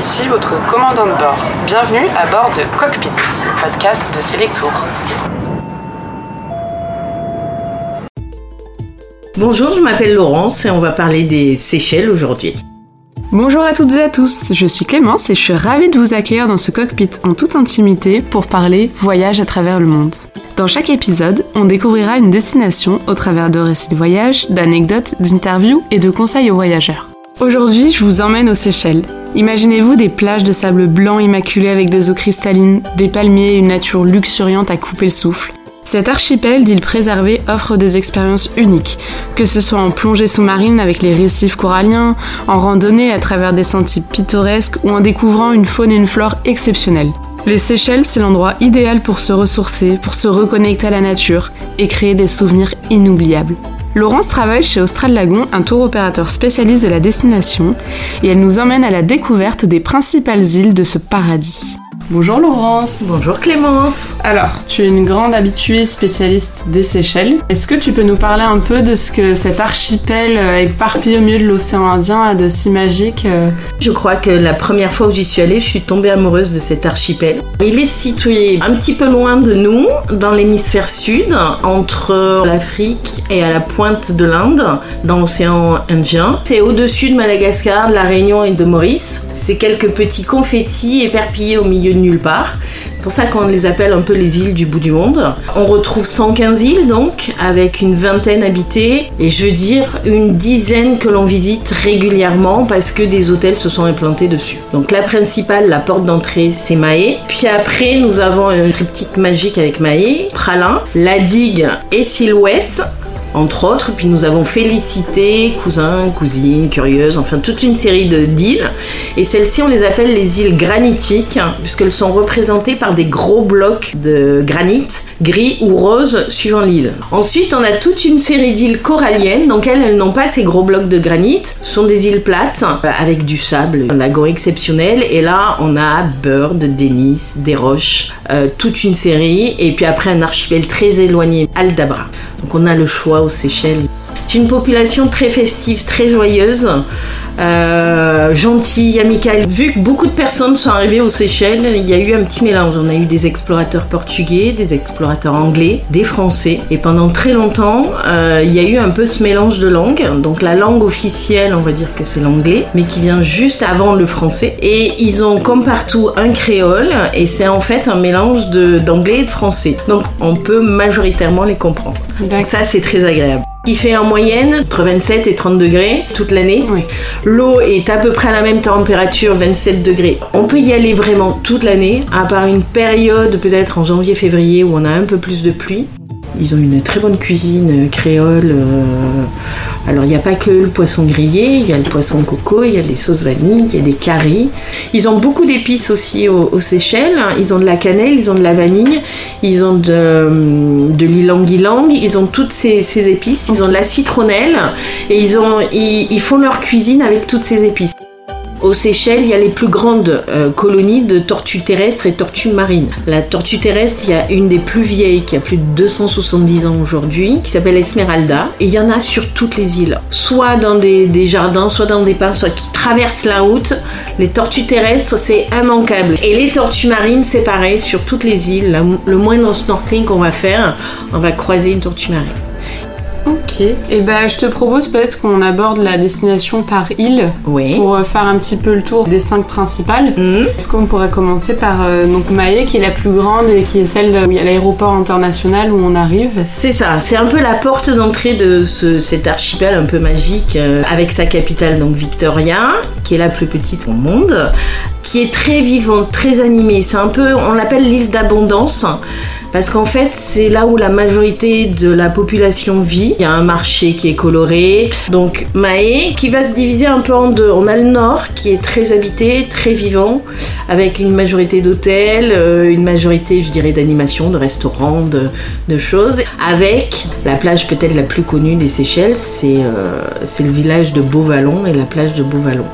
ici votre commandant de bord. Bienvenue à bord de Cockpit, le podcast de Selectour. Bonjour, je m'appelle Laurence et on va parler des Seychelles aujourd'hui. Bonjour à toutes et à tous, je suis Clémence et je suis ravie de vous accueillir dans ce cockpit en toute intimité pour parler voyage à travers le monde. Dans chaque épisode, on découvrira une destination au travers de récits de voyage, d'anecdotes, d'interviews et de conseils aux voyageurs. Aujourd'hui, je vous emmène aux Seychelles. Imaginez-vous des plages de sable blanc immaculé avec des eaux cristallines, des palmiers et une nature luxuriante à couper le souffle. Cet archipel d'îles préservées offre des expériences uniques, que ce soit en plongée sous-marine avec les récifs coralliens, en randonnée à travers des sentiers pittoresques ou en découvrant une faune et une flore exceptionnelles. Les Seychelles, c'est l'endroit idéal pour se ressourcer, pour se reconnecter à la nature et créer des souvenirs inoubliables. Laurence travaille chez Austral Lagon, un tour opérateur spécialiste de la destination, et elle nous emmène à la découverte des principales îles de ce paradis. Bonjour Laurence. Bonjour Clémence. Alors, tu es une grande habituée spécialiste des Seychelles. Est-ce que tu peux nous parler un peu de ce que cet archipel euh, éparpillé au milieu de l'océan Indien a de si magique euh Je crois que la première fois où j'y suis allée, je suis tombée amoureuse de cet archipel. Il est situé un petit peu loin de nous, dans l'hémisphère sud, entre l'Afrique et à la pointe de l'Inde, dans l'océan Indien. C'est au-dessus de Madagascar, de la Réunion et de Maurice. C'est quelques petits confettis éparpillés au milieu de nulle part. C'est pour ça qu'on les appelle un peu les îles du bout du monde. On retrouve 115 îles donc, avec une vingtaine habitées, et je veux dire une dizaine que l'on visite régulièrement parce que des hôtels se sont implantés dessus. Donc la principale, la porte d'entrée, c'est Mahé. Puis après, nous avons un triptyque magique avec Mahé, Pralin, la digue et Silhouette entre autres. Puis nous avons Félicité, Cousin, Cousine, Curieuse, enfin toute une série d'îles. Et celles-ci, on les appelle les îles granitiques, hein, puisqu'elles sont représentées par des gros blocs de granit, gris ou rose, suivant l'île. Ensuite, on a toute une série d'îles coralliennes, donc elles, elles n'ont pas ces gros blocs de granit. Ce sont des îles plates, euh, avec du sable, un lagon exceptionnel. Et là, on a Bird, Denis, des roches, euh, toute une série. Et puis après, un archipel très éloigné, Aldabra. Donc on a le choix aux Seychelles. C'est une population très festive, très joyeuse, euh, gentille, amicale. Vu que beaucoup de personnes sont arrivées aux Seychelles, il y a eu un petit mélange. On a eu des explorateurs portugais, des explorateurs anglais, des français. Et pendant très longtemps, euh, il y a eu un peu ce mélange de langues. Donc la langue officielle, on va dire que c'est l'anglais, mais qui vient juste avant le français. Et ils ont comme partout un créole, et c'est en fait un mélange d'anglais et de français. Donc on peut majoritairement les comprendre. Donc ça, c'est très agréable. Il fait en moyenne entre 27 et 30 degrés toute l'année. Oui. L'eau est à peu près à la même température, 27 degrés. On peut y aller vraiment toute l'année, à part une période peut-être en janvier-février où on a un peu plus de pluie. Ils ont une très bonne cuisine euh, créole. euh, Alors il n'y a pas que le poisson grillé, il y a le poisson coco, il y a les sauces vanille, il y a des caries. Ils ont beaucoup d'épices aussi aux, Seychelles. Ils ont de la cannelle, ils ont de la vanille, ils ont de, de l'ilang-ilang, ils ont toutes ces, ces épices, ils ont de la citronnelle et ils font leur cuisine avec toutes ces épices. Aux Seychelles, il y a les plus grandes euh, colonies de tortues terrestres et tortues marines. La tortue terrestre, il y a une des plus vieilles qui a plus de 270 ans aujourd'hui, qui s'appelle Esmeralda. Et il y en a sur toutes les îles, soit dans des, jardins, soit dans des parcs, soit qui traversent la route. Les tortues terrestres, c'est immanquable. Et les tortues marines, c'est pareil sur toutes les îles. Le moindre snorkeling qu'on va faire, on va croiser une tortue marine. Ok. Et ben, je te propose peut-être qu'on aborde la destination par île Oui. pour euh, faire un petit peu le tour des cinq principales. Mhm. Est-ce qu'on pourrait commencer par euh, donc Mahé, qui est la plus grande et qui est celle où il y a l'aéroport international où on arrive? C'est ça, c'est un peu la porte d'entrée de ce- cet archipel un peu magique euh, avec sa capitale donc Victoria, qui est la plus petite au monde, qui est très vivante, très animée. C'est un peu, on l'appelle l'île d'abondance. Parce qu'en fait, c'est là où la majorité de la population vit. Il y a un marché qui est coloré. Donc, Mahé, qui va se diviser un peu en deux. On a le nord, qui est très habité, très vivant, avec une majorité d'hôtels, euh, une majorité, je dirais, d'animation, de restaurants, de, choses. Avec la plage peut-être la plus connue des Seychelles, c'est euh, le village de Beauvallon et la plage de Beauvallon.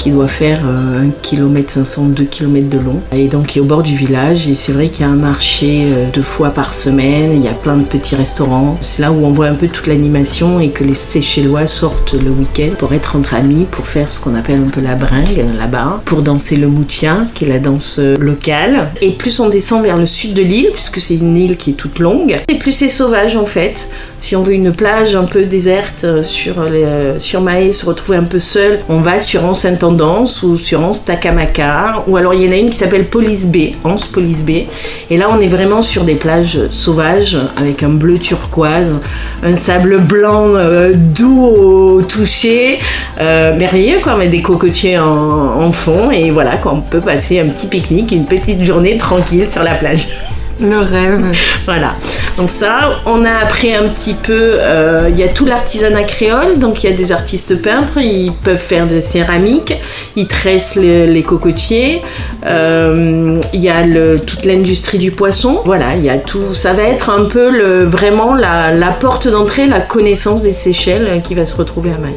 Qui doit faire 1 km 500, 2 km de long, et donc est au bord du village. Et c'est vrai qu'il y a un marché euh, deux fois par semaine, il y a plein de petits restaurants. C'est là où on voit un peu toute l'animation et que les Séchellois sortent le week-end pour être entre amis, pour faire ce qu'on appelle un peu la bringue là-bas, pour danser le moutien, qui est la danse locale. Et plus on descend vers le sud de l'île, puisque c'est une île qui est toute longue, et plus c'est sauvage en fait. Si on veut une plage un peu déserte euh, sur, les, euh, sur se retrouver un peu seul, on va sur Anse Intendance ou sur Anse Takamaka. Ou alors il y en a une qui s'appelle Police Bay, Anse Police Bay. Et là on est vraiment sur des plages sauvages avec un bleu turquoise, un sable blanc euh, doux au toucher, merveilleux quoi, avec des cocotiers en, fond. Et voilà, quoi, on peut passer un petit pique-nique, une petite journée tranquille sur la plage. Le rêve. voilà. Donc ça, on a appris un petit peu. Euh, il y a tout l'artisanat créole, donc il y a des artistes peintres, ils peuvent faire de céramique, ils tressent les cocotiers. Euh, il y a toute l'industrie du poisson. Voilà, il y a tout. Ça va être un peu le, vraiment la, la porte d'entrée, la connaissance des Seychelles qui va se retrouver à Maï.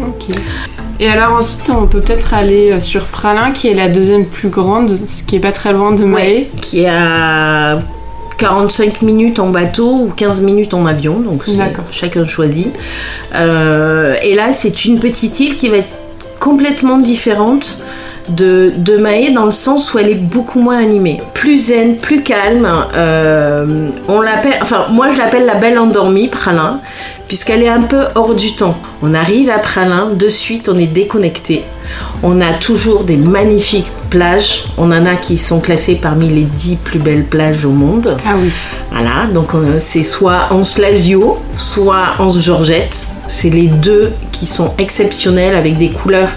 Ok. Et alors ensuite, on peut peut-être aller euh, sur Pralin, qui est la deuxième plus grande, ce qui est pas très loin de Mahé. qui est à 45 minutes en bateau ou 15 minutes en avion, donc chacun choisit. Euh, et là, c'est une petite île qui va être complètement différente de, de dans le sens où elle est beaucoup moins animée, plus zen, plus calme. Euh, on l'appelle, enfin moi je l'appelle la belle endormie, Pralin, puisqu'elle est un peu hors du temps. On arrive à Pralin, de suite on est déconnecté. On a toujours des magnifiques plages. On en a qui sont classées parmi les 10 plus belles plages au monde. Ah oui. Voilà, donc c'est soit Anse Lasio, soit Anse Georgette. C'est les deux qui sont exceptionnels avec des couleurs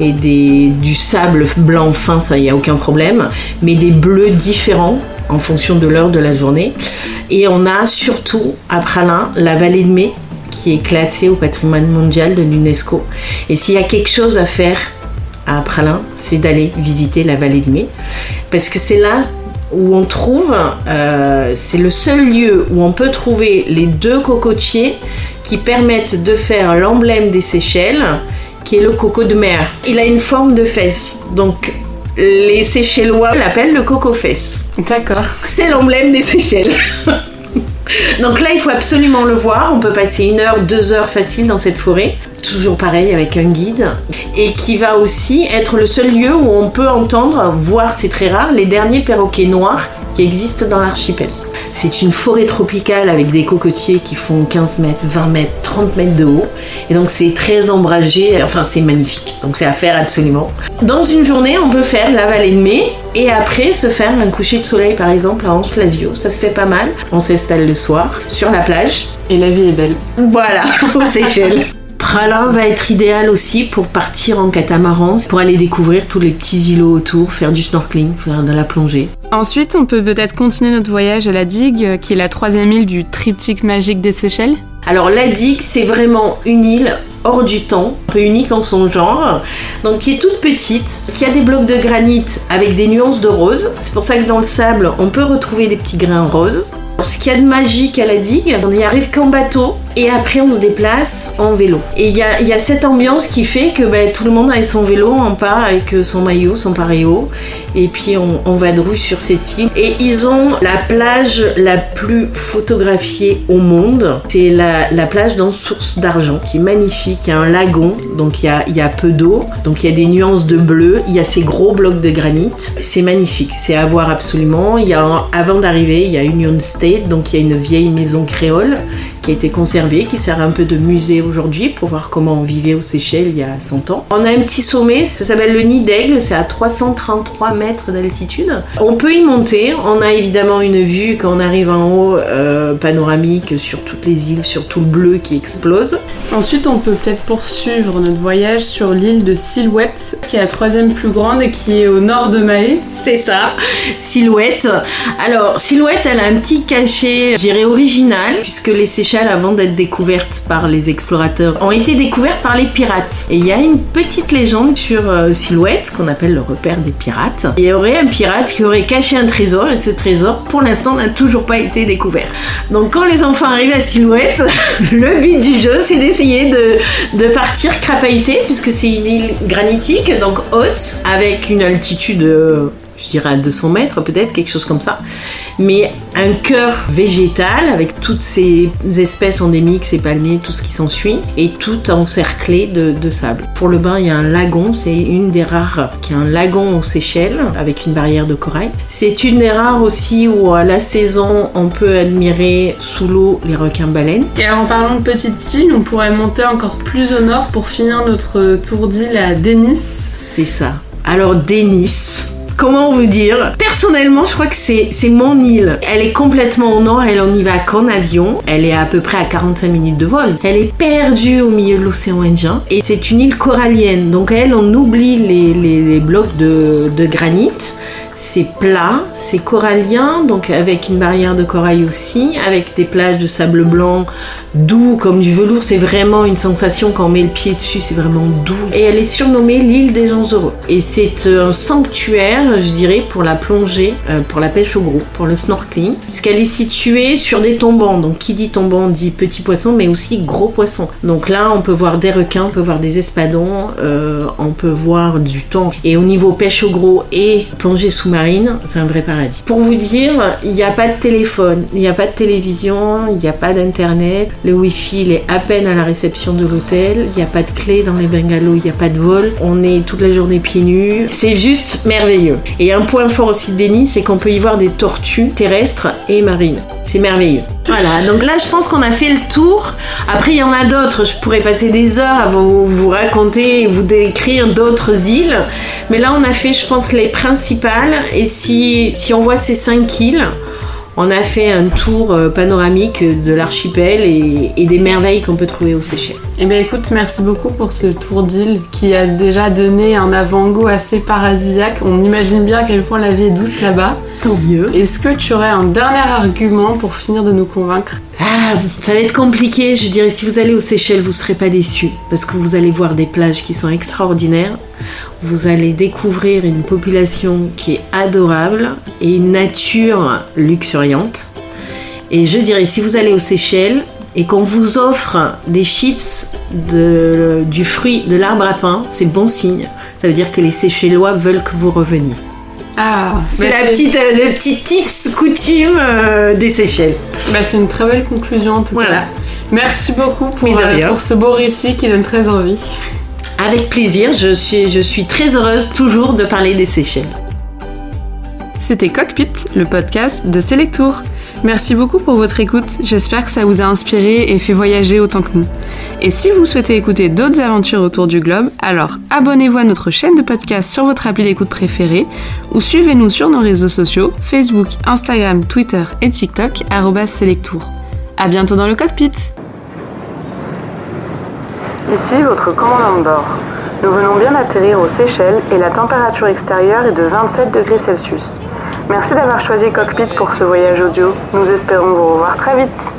et des, du sable blanc fin, ça, il n'y a aucun problème, mais des bleus différents en fonction de l'heure de la journée. Et on a surtout à Pralin la vallée de Mai qui est classée au patrimoine mondial de l'UNESCO. Et s'il y a quelque chose à faire à Pralin, c'est d'aller visiter la vallée de Mai. Parce que c'est là où on trouve, euh, c'est le seul lieu où on peut trouver les deux cocotiers qui permettent de faire l'emblème des Seychelles qui est le coco de mer. Il a une forme de fesse, donc les Seychellois l'appellent le coco fesse. D'accord. C'est l'emblème des Seychelles. Donc là, il faut absolument le voir. On peut passer une heure, deux heures facile dans cette forêt. Toujours pareil avec un guide. Et qui va aussi être le seul lieu où on peut entendre, voir, c'est très rare, les derniers perroquets noirs qui existent dans l'archipel. C'est une forêt tropicale avec des cocotiers qui font 15 mètres, 20 mètres, 30 mètres de haut. Et donc c'est très ombragé, enfin c'est magnifique. Donc c'est à faire absolument. Dans une journée, on peut faire la vallée de mai et après se faire un coucher de soleil par exemple à Anse Lasio. Ça se fait pas mal. On s'installe le soir sur la plage. Et la vie est belle. Voilà, aux Seychelles. Pralin va être idéal aussi pour partir en catamaran, pour aller découvrir tous les petits îlots autour, faire du snorkeling, faire de la plongée. Ensuite, on peut peut-être continuer notre voyage à la digue, qui est la troisième île du triptyque magique des Seychelles. Alors la digue, c'est vraiment une île hors du temps, un peu unique en son genre, donc qui est toute petite, qui a des blocs de granit avec des nuances de rose. C'est pour ça que dans le sable, on peut retrouver des petits grains roses. Ce qu'il y a de magique à la digue, on n'y arrive qu'en bateau et après on se déplace en vélo. Et il y a, cette ambiance qui fait que ben, tout le monde a son vélo en part avec son maillot, son paréo et puis on, on vadrouille sur cette île. Et ils ont la plage la plus photographiée au monde. C'est la, plage dans Source d'Argent qui est magnifique. Il y a un lagon, donc il y a, y a peu d'eau, donc il y a des nuances de bleu, il y a ces gros blocs de granit. C'est magnifique, c'est à voir absolument. Y a, avant d'arriver, il y a Union State, donc il y a une vieille maison créole qui a été conservé, qui sert un peu de musée aujourd'hui pour voir comment on vivait aux Seychelles il y a 100 ans. On a un petit sommet, ça s'appelle le Nid d'Aigle, c'est à 333 mètres d'altitude. On peut y monter, on a évidemment une vue quand on arrive en haut euh, panoramique sur toutes les îles, sur tout le bleu qui explose. Ensuite, on peut peut-être poursuivre notre voyage sur l'île de Silhouette, qui est la troisième plus grande et qui est au nord de Mahé. C'est ça, Silhouette. Alors, Silhouette, elle a un petit cachet, je dirais, original, puisque les Seychelles Avant d'être découvertes par les explorateurs, ont été découvertes par les pirates. Et il y a une petite légende sur euh, Silhouette, qu'on appelle le repère des pirates. Il y aurait un pirate qui aurait caché un trésor, et ce trésor, pour l'instant, n'a toujours pas été découvert. Donc quand les enfants arrivent à Silhouette, le but du jeu, c'est d'essayer de, partir crapahuter, puisque c'est une île granitique, donc haute, avec une altitude euh, je dirais à 200 mètres peut-être, quelque chose comme ça. Mais un cœur végétal avec toutes ces espèces endémiques, ces palmiers, tout ce qui s'ensuit, et tout encerclé de, de, sable. Pour le bain, il y a un lagon, c'est une des rares qui a un lagon aux Seychelles avec une barrière de corail. C'est une des rares aussi où à la saison, on peut admirer sous l'eau les requins-baleines. Et en parlant de petites îles, on pourrait monter encore plus au nord pour finir notre tour d'île à Denis. C'est ça. Alors Denis, comment vous dire? Personnellement, je crois que c'est mon île. Elle est complètement au nord, elle y va qu'en avion. Elle est à peu près à 45 minutes de vol. Elle est perdue au milieu de l'océan Indien et c'est une île corallienne. Donc elle, on oublie les, les, les blocs de granit c'est plat, c'est corallien, donc avec une barrière de corail aussi, avec des plages de sable blanc doux comme du velours. C'est vraiment une sensation quand on met le pied dessus, c'est vraiment doux. Et elle est surnommée l'île des gens heureux. Et c'est un sanctuaire, je dirais, pour la plongée, euh, pour la pêche au gros, pour le snorkeling, puisqu'elle est située sur des tombants. Donc qui dit tombant dit petit poisson, mais aussi gros poisson. Donc là, on peut voir des requins, on peut voir des espadons, euh, on peut voir du thon. Et au niveau pêche au gros et plongée sous marine, c'est un vrai paradis. Pour vous dire, il n'y a pas de téléphone, il n'y a pas de télévision, il n'y a pas d'internet. Le wifi, il est à peine à la réception de l'hôtel. Il n'y a pas de clé dans les bungalows, il n'y a pas de vol. On est toute la journée pieds nus. C'est juste merveilleux. Et un point fort aussi de Denis, c'est qu'on peut y voir des tortues terrestres et marines. C'est merveilleux. Voilà, donc là je pense qu'on a fait le tour. Après il y en a d'autres, je pourrais passer des heures à vous, vous raconter et vous décrire d'autres îles. Mais là on a fait je pense les principales. Et si, si on voit ces cinq îles, on a fait un tour euh, panoramique de l'archipel et, et, des merveilles qu'on peut trouver aux Seychelles. Eh bien écoute, merci beaucoup pour ce tour d'île qui a déjà donné un avant-goût assez paradisiaque. On imagine bien à quel point la vie est douce là-bas. Tant mieux. Est-ce que tu aurais un dernier argument pour finir de nous convaincre? Ah, ça va être compliqué. Je dirais, si vous allez aux Seychelles, vous ne serez pas déçus. Parce que vous allez voir des plages qui sont extraordinaires. Vous allez découvrir une population qui est adorable et une nature luxuriante. Et je dirais, si vous allez aux Seychelles et qu'on vous offre des chips de, du fruit de l'arbre à pain, c'est bon signe. Ça veut dire que les Seychellois veulent que vous reveniez. Ah, c'est la petite, euh, le petit tips coutume euh, des Seychelles. Bah, c'est une très belle conclusion en tout voilà. cas. Merci beaucoup pour, euh, pour ce beau récit qui donne très envie. Avec plaisir, je suis, je suis très heureuse toujours de parler des Seychelles. C'était Cockpit, le podcast de Selectour. Merci beaucoup pour votre écoute, j'espère que ça vous a inspiré et fait voyager autant que nous. Et si vous souhaitez écouter d'autres aventures autour du globe, alors abonnez-vous à notre chaîne de podcast sur votre appli d'écoute préférée ou suivez-nous sur nos réseaux sociaux Facebook, Instagram, Twitter et TikTok @selectour. À bientôt dans le cockpit. Ici votre commandant bord. Nous venons bien d'atterrir aux Seychelles et la température extérieure est de 27 degrés Celsius. Merci d'avoir choisi Cockpit pour ce voyage audio. Nous espérons vous revoir très vite.